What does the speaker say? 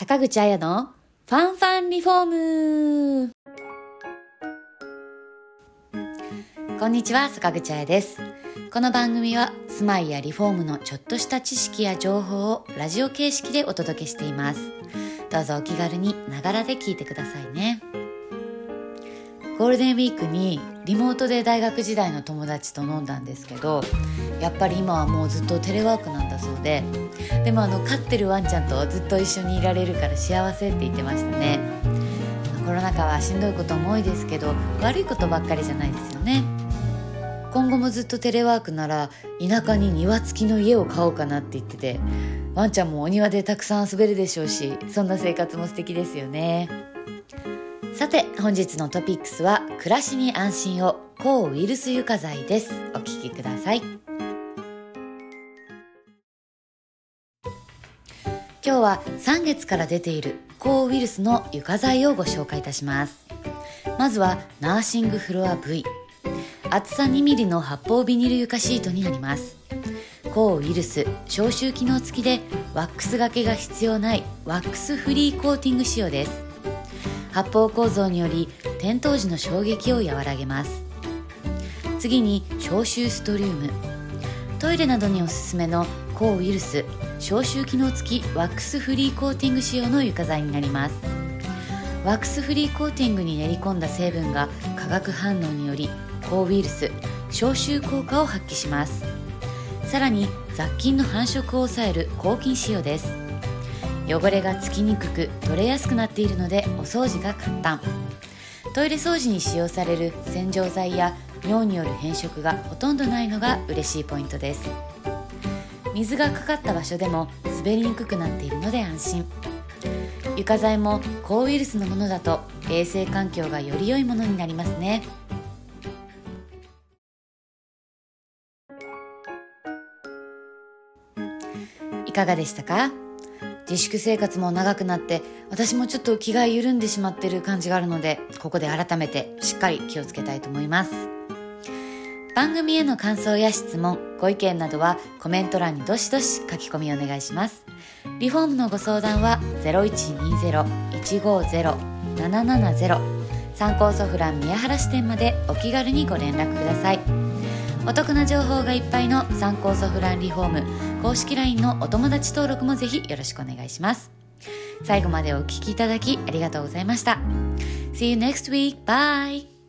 坂口彩のファンファンリフォーム。こんにちは坂口彩です。この番組は住まいやリフォームのちょっとした知識や情報をラジオ形式でお届けしています。どうぞお気軽にながらで聞いてくださいね。ゴールデンウィークにリモートで大学時代の友達と飲んだんですけどやっぱり今はもうずっとテレワークなんだそうででもあの飼ってるワンちゃんとずっと一緒にいられるから幸せって言ってましたね。コロナ禍はしんどいことも多いですけど悪いことばっかりじゃないですよね。今後もずっとテレワークなら田舎に庭付きの家を買おうかなって言っててワンちゃんもお庭でたくさん遊べるでしょうしそんな生活も素敵ですよね。さて本日のトピックスは暮らしに安心を抗ウイルス床材です。お聞きください。今日は3月から出ている抗ウイルスの床材をご紹介いたします。まずはナーシングフロア V 厚さ 2mm の発泡ビニール床シートになります。抗ウイルス消臭機能付きでワックスがけが必要ないワックスフリーコーティング仕様です。発泡構造により転倒時の衝撃を和らげます。次に消臭ストリウム。トイレなどにおすすめの抗ウイルス消臭機能付きワックスフリーコーティング仕様の床材になります。ワックスフリーコーティングに練り込んだ成分が化学反応により抗ウイルス消臭効果を発揮します。さらに雑菌の繁殖を抑える抗菌仕様です。汚れがつきにくく取れやすくなっているのでお掃除が簡単。トイレ掃除に使用される洗浄剤や尿による変色がほとんどないのが嬉しいポイントです。水がかかった場所でも滑りにくくなっているので安心。床材も抗ウイルスのものだと衛生環境がより良いものになりますね。いかがでしたか？自粛生活も長くなって私もちょっと気が緩んでしまってる感じがあるのでここで改めてしっかり気をつけたいと思います。番組への感想や質問ご意見などはコメント欄にどしどし書き込みお願いします。リフォームのご相談は0120-150-770参考ソフラン宮原支店までお気軽にご連絡ください。お得な情報がいっぱいの参考ソフランリフォーム公式 LINE のお友達登録もぜひよろしくお願いします最後までお聴きいただきありがとうございました See you next week. Bye!